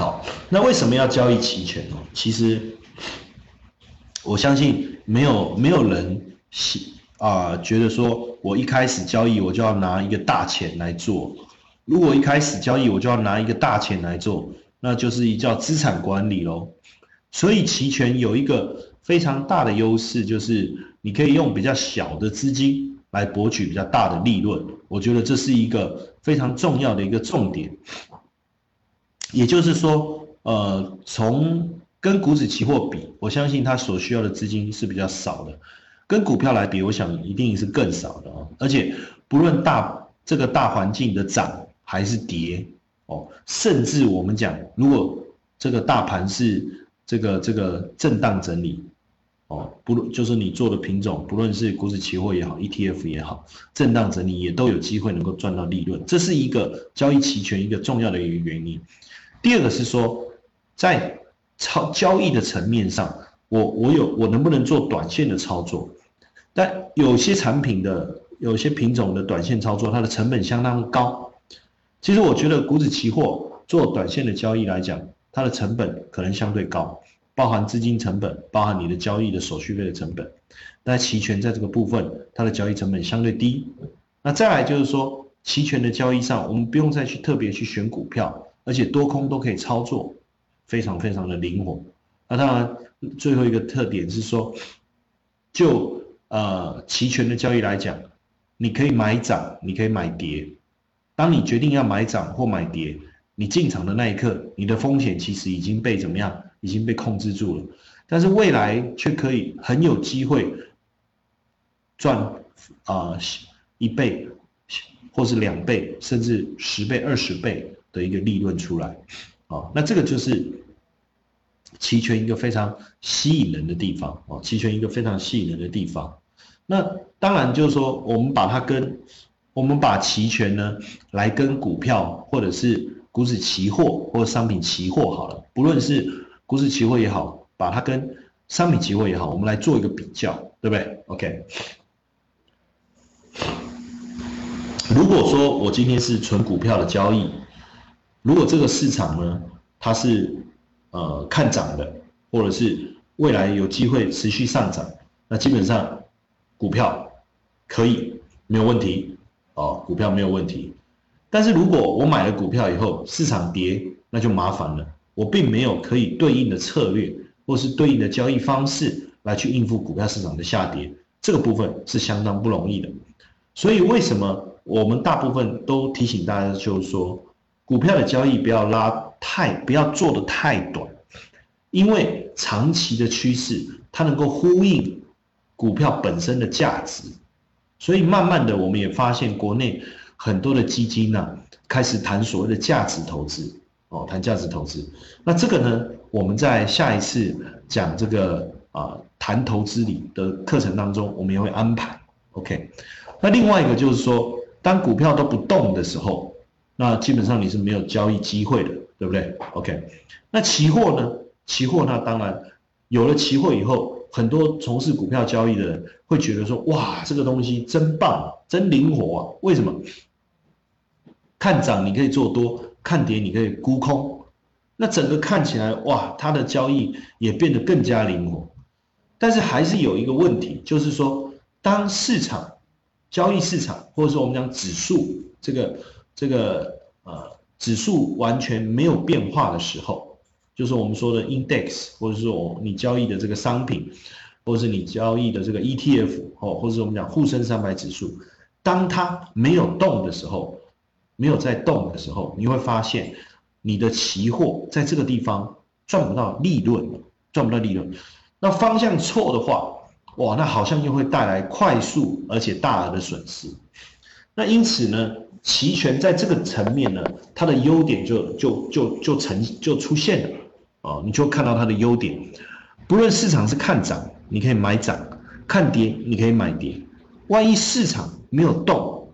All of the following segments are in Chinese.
好，那为什么要交易期权呢？其实我相信没有没有人喜啊觉得说我一开始交易我就要拿一个大钱来做，如果一开始交易我就要拿一个大钱来做，那就是一叫资产管理喽。所以期权有一个非常大的优势，就是你可以用比较小的资金来博取比较大的利润。我觉得这是一个非常重要的一个重点。也就是说，呃，从跟股指期货比，我相信它所需要的资金是比较少的，跟股票来比，我想一定是更少的哦。而且不论大这个大环境的涨还是跌哦，甚至我们讲，如果这个大盘是这个这个震荡整理哦，不论就是你做的品种，不论是股指期货也好，ETF 也好，震荡整理也都有机会能够赚到利润，这是一个交易期权一个重要的一个原因。第二个是说，在操交易的层面上，我我有我能不能做短线的操作？但有些产品的有些品种的短线操作，它的成本相当高。其实我觉得股指期货做短线的交易来讲，它的成本可能相对高，包含资金成本，包含你的交易的手续费的成本。那期权在这个部分，它的交易成本相对低。那再来就是说，期权的交易上，我们不用再去特别去选股票。而且多空都可以操作，非常非常的灵活。那当然，最后一个特点是说，就呃期权的交易来讲，你可以买涨，你可以买跌。当你决定要买涨或买跌，你进场的那一刻，你的风险其实已经被怎么样？已经被控制住了。但是未来却可以很有机会赚啊一倍，或是两倍，甚至十倍、二十倍。的一个利润出来，啊，那这个就是期权一个非常吸引人的地方哦，期权一个非常吸引人的地方。那当然就是说，我们把它跟我们把期权呢来跟股票或者是股指期货或者商品期货好了，不论是股指期货也好，把它跟商品期货也好，我们来做一个比较，对不对？OK。如果说我今天是纯股票的交易。如果这个市场呢，它是呃看涨的，或者是未来有机会持续上涨，那基本上股票可以没有问题哦，股票没有问题。但是如果我买了股票以后市场跌，那就麻烦了，我并没有可以对应的策略或是对应的交易方式来去应付股票市场的下跌，这个部分是相当不容易的。所以为什么我们大部分都提醒大家，就是说。股票的交易不要拉太，不要做的太短，因为长期的趋势它能够呼应股票本身的价值，所以慢慢的我们也发现国内很多的基金呢开始谈所谓的价值投资哦，谈价值投资。那这个呢，我们在下一次讲这个啊谈投资里的课程当中，我们也会安排。OK，那另外一个就是说，当股票都不动的时候。那基本上你是没有交易机会的，对不对？OK，那期货呢？期货那当然有了期货以后，很多从事股票交易的人会觉得说：哇，这个东西真棒，真灵活啊！为什么？看涨你可以做多，看跌你可以沽空，那整个看起来哇，它的交易也变得更加灵活。但是还是有一个问题，就是说，当市场交易市场，或者说我们讲指数这个。这个呃指数完全没有变化的时候，就是我们说的 index，或者说你交易的这个商品，或者是你交易的这个 ETF 哦，或者是我们讲沪深三百指数，当它没有动的时候，没有在动的时候，你会发现你的期货在这个地方赚不到利润赚不到利润。那方向错的话，哇，那好像又会带来快速而且大额的损失。那因此呢？期权在这个层面呢，它的优点就就就就成就出现了，哦，你就看到它的优点。不论市场是看涨，你可以买涨；看跌，你可以买跌。万一市场没有动，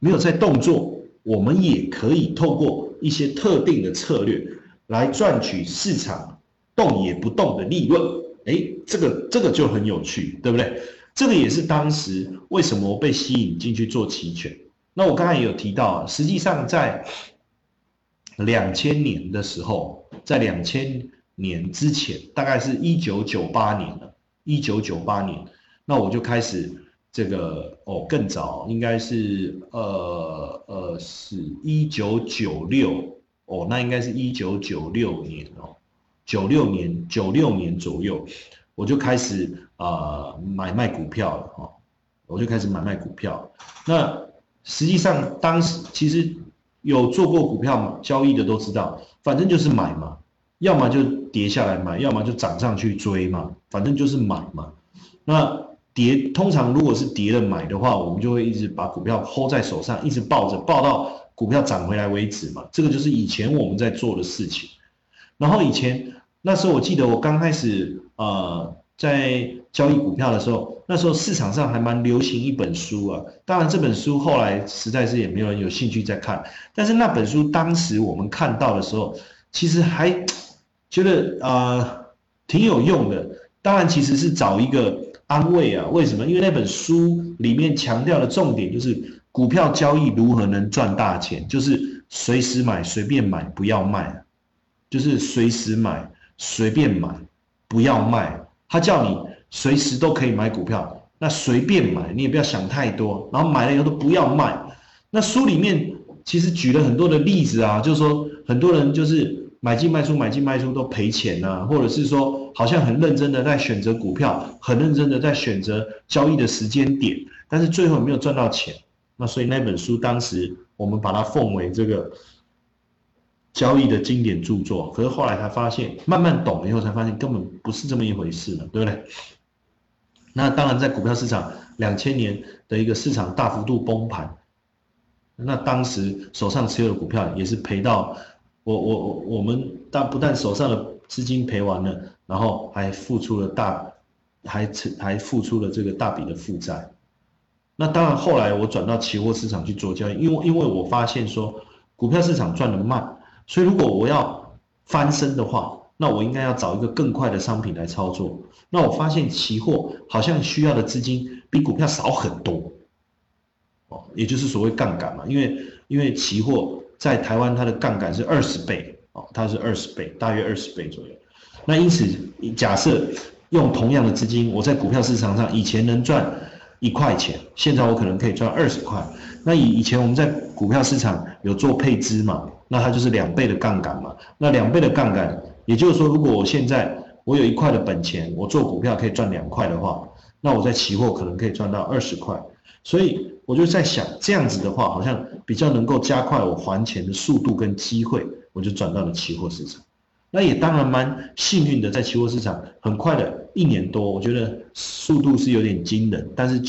没有在动作，我们也可以透过一些特定的策略来赚取市场动也不动的利润。哎，这个这个就很有趣，对不对？这个也是当时为什么被吸引进去做期权。那我刚才也有提到，实际上在两千年的时候，在两千年之前，大概是一九九八年了，一九九八年，那我就开始这个哦，更早应该是呃呃是一九九六哦，那应该是一九九六年哦，九六年九六年左右，我就开始啊买卖股票了哈，我就开始买卖股票，那实际上当时其实有做过股票交易的都知道，反正就是买嘛。要么就跌下来买，要么就涨上去追嘛，反正就是买嘛。那跌通常如果是跌了买的话，我们就会一直把股票 hold 在手上，一直抱着，抱到股票涨回来为止嘛。这个就是以前我们在做的事情。然后以前那时候我记得我刚开始呃在交易股票的时候，那时候市场上还蛮流行一本书啊。当然这本书后来实在是也没有人有兴趣在看，但是那本书当时我们看到的时候，其实还。觉得啊挺有用的，当然其实是找一个安慰啊。为什么？因为那本书里面强调的重点就是股票交易如何能赚大钱，就是随时买随便买不要卖，就是随时买随便买不要卖。他叫你随时都可以买股票，那随便买你也不要想太多，然后买了以后都不要卖。那书里面其实举了很多的例子啊，就是说很多人就是。买进卖出，买进卖出都赔钱呐，或者是说好像很认真的在选择股票，很认真的在选择交易的时间点，但是最后没有赚到钱。那所以那本书当时我们把它奉为这个交易的经典著作，可是后来才发现，慢慢懂了以后才发现根本不是这么一回事了，对不对？那当然在股票市场两千年的一个市场大幅度崩盘，那当时手上持有的股票也是赔到。我我我我们但不但手上的资金赔完了，然后还付出了大，还还付出了这个大笔的负债。那当然后来我转到期货市场去做交易，因为因为我发现说股票市场赚的慢，所以如果我要翻身的话，那我应该要找一个更快的商品来操作。那我发现期货好像需要的资金比股票少很多，哦，也就是所谓杠杆嘛，因为因为期货。在台湾，它的杠杆是二十倍哦，它是二十倍，大约二十倍左右。那因此，假设用同样的资金，我在股票市场上以前能赚一块钱，现在我可能可以赚二十块。那以以前我们在股票市场有做配资嘛，那它就是两倍的杠杆嘛。那两倍的杠杆，也就是说，如果我现在我有一块的本钱，我做股票可以赚两块的话，那我在期货可能可以赚到二十块。所以我就在想，这样子的话，好像比较能够加快我还钱的速度跟机会，我就转到了期货市场。那也当然蛮幸运的，在期货市场很快的一年多，我觉得速度是有点惊人，但是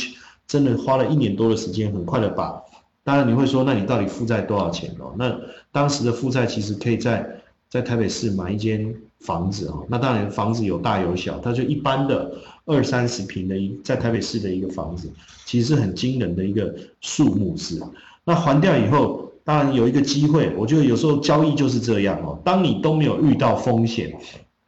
真的花了一年多的时间，很快的把。当然你会说，那你到底负债多少钱哦？那当时的负债其实可以在在台北市买一间房子哦。那当然房子有大有小，它就一般的。二三十平的一在台北市的一个房子，其实是很惊人的一个数目是。那还掉以后，当然有一个机会。我觉得有时候交易就是这样哦。当你都没有遇到风险，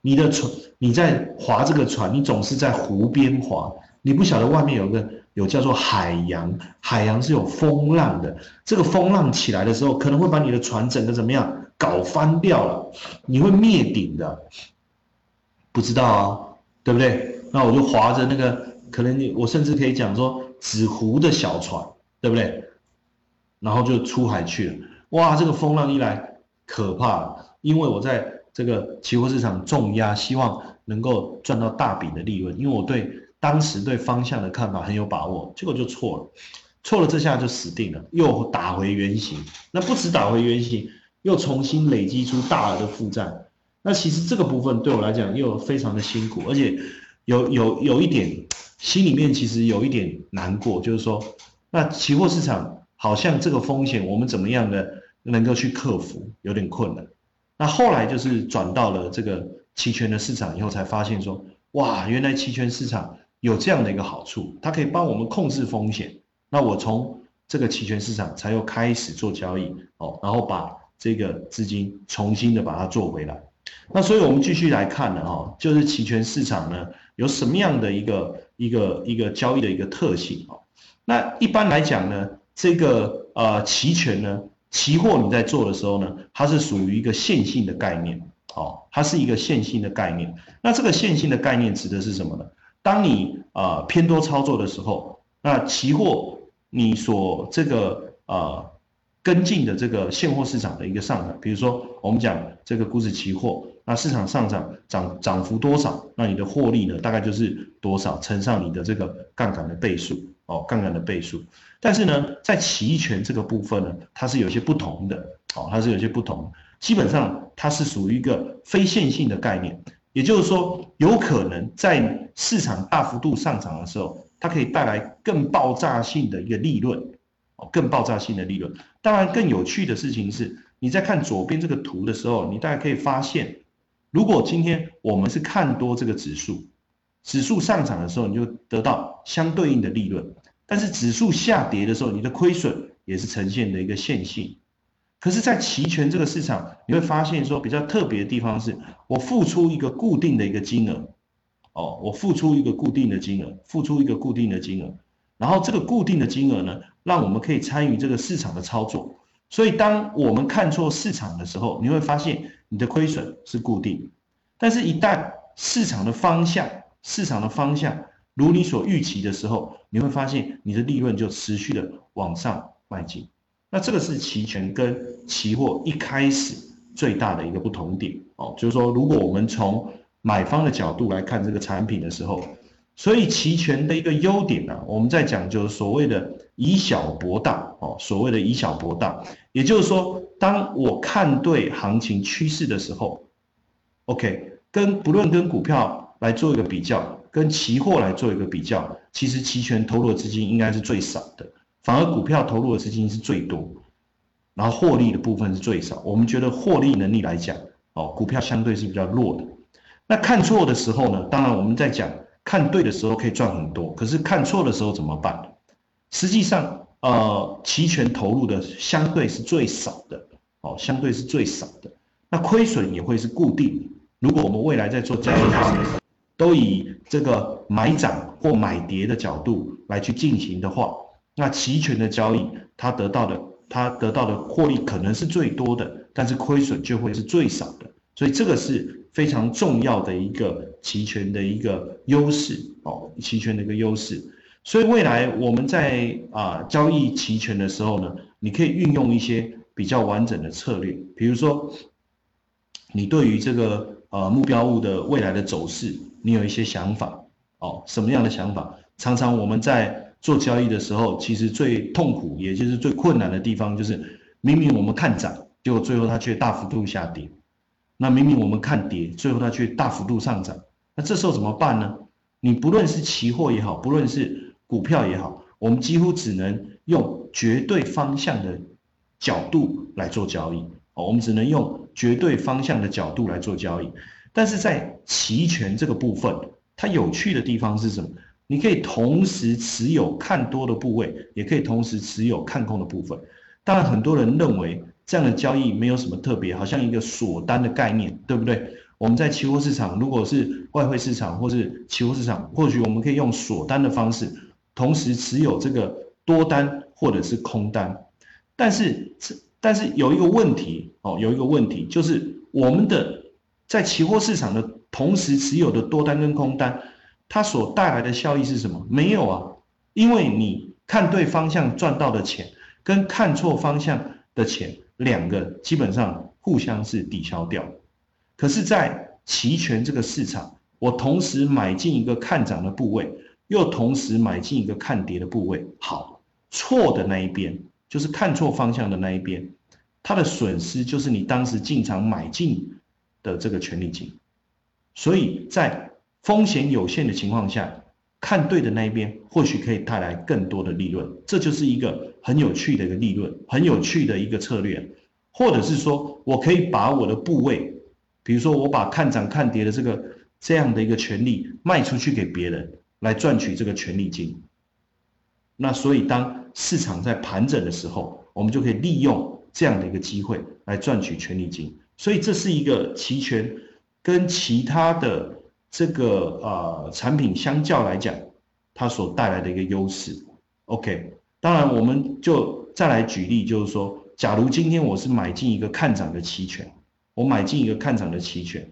你的船你在划这个船，你总是在湖边划，你不晓得外面有个有叫做海洋，海洋是有风浪的。这个风浪起来的时候，可能会把你的船整个怎么样搞翻掉了，你会灭顶的。不知道啊，对不对？那我就划着那个，可能你我甚至可以讲说纸糊的小船，对不对？然后就出海去了。哇，这个风浪一来，可怕！因为我在这个期货市场重压，希望能够赚到大笔的利润。因为我对当时对方向的看法很有把握，结果就错了，错了这下就死定了，又打回原形。那不止打回原形，又重新累积出大额的负债。那其实这个部分对我来讲又非常的辛苦，而且。有有有一点心里面其实有一点难过，就是说，那期货市场好像这个风险我们怎么样的能够去克服，有点困难。那后来就是转到了这个期权的市场以后，才发现说，哇，原来期权市场有这样的一个好处，它可以帮我们控制风险。那我从这个期权市场才又开始做交易哦，然后把这个资金重新的把它做回来。那所以我们继续来看呢，哈，就是期权市场呢。有什么样的一个一个一个交易的一个特性啊？那一般来讲呢，这个呃期权呢，期货你在做的时候呢，它是属于一个线性的概念哦，它是一个线性的概念。那这个线性的概念指的是什么呢？当你呃偏多操作的时候，那期货你所这个呃跟进的这个现货市场的一个上涨，比如说我们讲这个股指期货，那市场上涨涨涨幅多少，那你的获利呢大概就是多少乘上你的这个杠杆的倍数哦，杠杆的倍数。但是呢，在期权这个部分呢，它是有些不同的哦，它是有些不同，基本上它是属于一个非线性的概念。也就是说，有可能在市场大幅度上涨的时候，它可以带来更爆炸性的一个利润，哦，更爆炸性的利润。当然，更有趣的事情是，你在看左边这个图的时候，你大概可以发现，如果今天我们是看多这个指数，指数上涨的时候，你就得到相对应的利润；但是指数下跌的时候，你的亏损也是呈现的一个线性。可是，在期权这个市场，你会发现说比较特别的地方是，我付出一个固定的一个金额，哦，我付出一个固定的金额，付出一个固定的金额，然后这个固定的金额呢，让我们可以参与这个市场的操作。所以，当我们看错市场的时候，你会发现你的亏损是固定，但是一旦市场的方向，市场的方向如你所预期的时候，你会发现你的利润就持续的往上迈进。那这个是期权跟期货一开始最大的一个不同点哦，就是说，如果我们从买方的角度来看这个产品的时候，所以期权的一个优点呢，我们在讲就是所谓的以小博大哦，所谓的以小博大，也就是说，当我看对行情趋势的时候，OK，跟不论跟股票来做一个比较，跟期货来做一个比较，其实期权投入的资金应该是最少的。反而股票投入的资金是最多，然后获利的部分是最少。我们觉得获利能力来讲，哦，股票相对是比较弱的。那看错的时候呢？当然我们在讲看对的时候可以赚很多，可是看错的时候怎么办？实际上，呃，期权投入的相对是最少的，哦，相对是最少的。那亏损也会是固定。如果我们未来在做交易的时候，都以这个买涨或买跌的角度来去进行的话。那期权的交易，它得到的，它得到的获利可能是最多的，但是亏损就会是最少的，所以这个是非常重要的一个期权的一个优势哦，期权的一个优势。所以未来我们在啊交易期权的时候呢，你可以运用一些比较完整的策略，比如说，你对于这个呃目标物的未来的走势，你有一些想法哦，什么样的想法？常常我们在做交易的时候，其实最痛苦，也就是最困难的地方，就是明明我们看涨，结果最后它却大幅度下跌；那明明我们看跌，最后它却大幅度上涨。那这时候怎么办呢？你不论是期货也好，不论是股票也好，我们几乎只能用绝对方向的角度来做交易。哦，我们只能用绝对方向的角度来做交易。但是在期权这个部分，它有趣的地方是什么？你可以同时持有看多的部位，也可以同时持有看空的部分。当然，很多人认为这样的交易没有什么特别，好像一个锁单的概念，对不对？我们在期货市场，如果是外汇市场或是期货市场，或许我们可以用锁单的方式，同时持有这个多单或者是空单。但是，但是有一个问题哦，有一个问题就是我们的在期货市场的同时持有的多单跟空单。它所带来的效益是什么？没有啊，因为你看对方向赚到的钱，跟看错方向的钱，两个基本上互相是抵消掉。可是，在期权这个市场，我同时买进一个看涨的部位，又同时买进一个看跌的部位。好，错的那一边就是看错方向的那一边，它的损失就是你当时进场买进的这个权利金。所以在风险有限的情况下，看对的那一边或许可以带来更多的利润，这就是一个很有趣的一个利润，很有趣的一个策略。或者是说我可以把我的部位，比如说我把看涨看跌的这个这样的一个权利卖出去给别人，来赚取这个权利金。那所以当市场在盘整的时候，我们就可以利用这样的一个机会来赚取权利金。所以这是一个期权跟其他的。这个呃产品相较来讲，它所带来的一个优势，OK。当然，我们就再来举例，就是说，假如今天我是买进一个看涨的期权，我买进一个看涨的期权，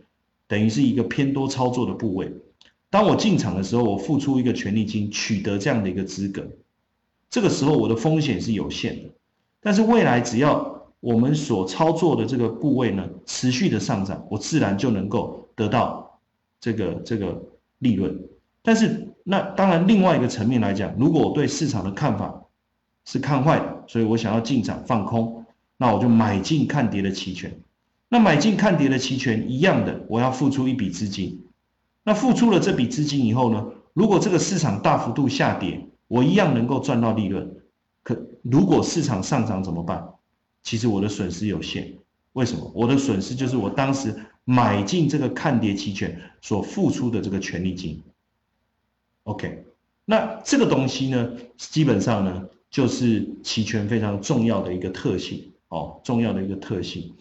等于是一个偏多操作的部位。当我进场的时候，我付出一个权利金，取得这样的一个资格，这个时候我的风险是有限的。但是未来只要我们所操作的这个部位呢持续的上涨，我自然就能够得到这个这个利润。但是那当然另外一个层面来讲，如果我对市场的看法是看坏的，所以我想要进场放空，那我就买进看跌的期权。那买进看跌的期权一样的，我要付出一笔资金。那付出了这笔资金以后呢？如果这个市场大幅度下跌，我一样能够赚到利润。可如果市场上涨怎么办？其实我的损失有限。为什么？我的损失就是我当时买进这个看跌期权所付出的这个权利金。OK，那这个东西呢，基本上呢，就是期权非常重要的一个特性哦，重要的一个特性。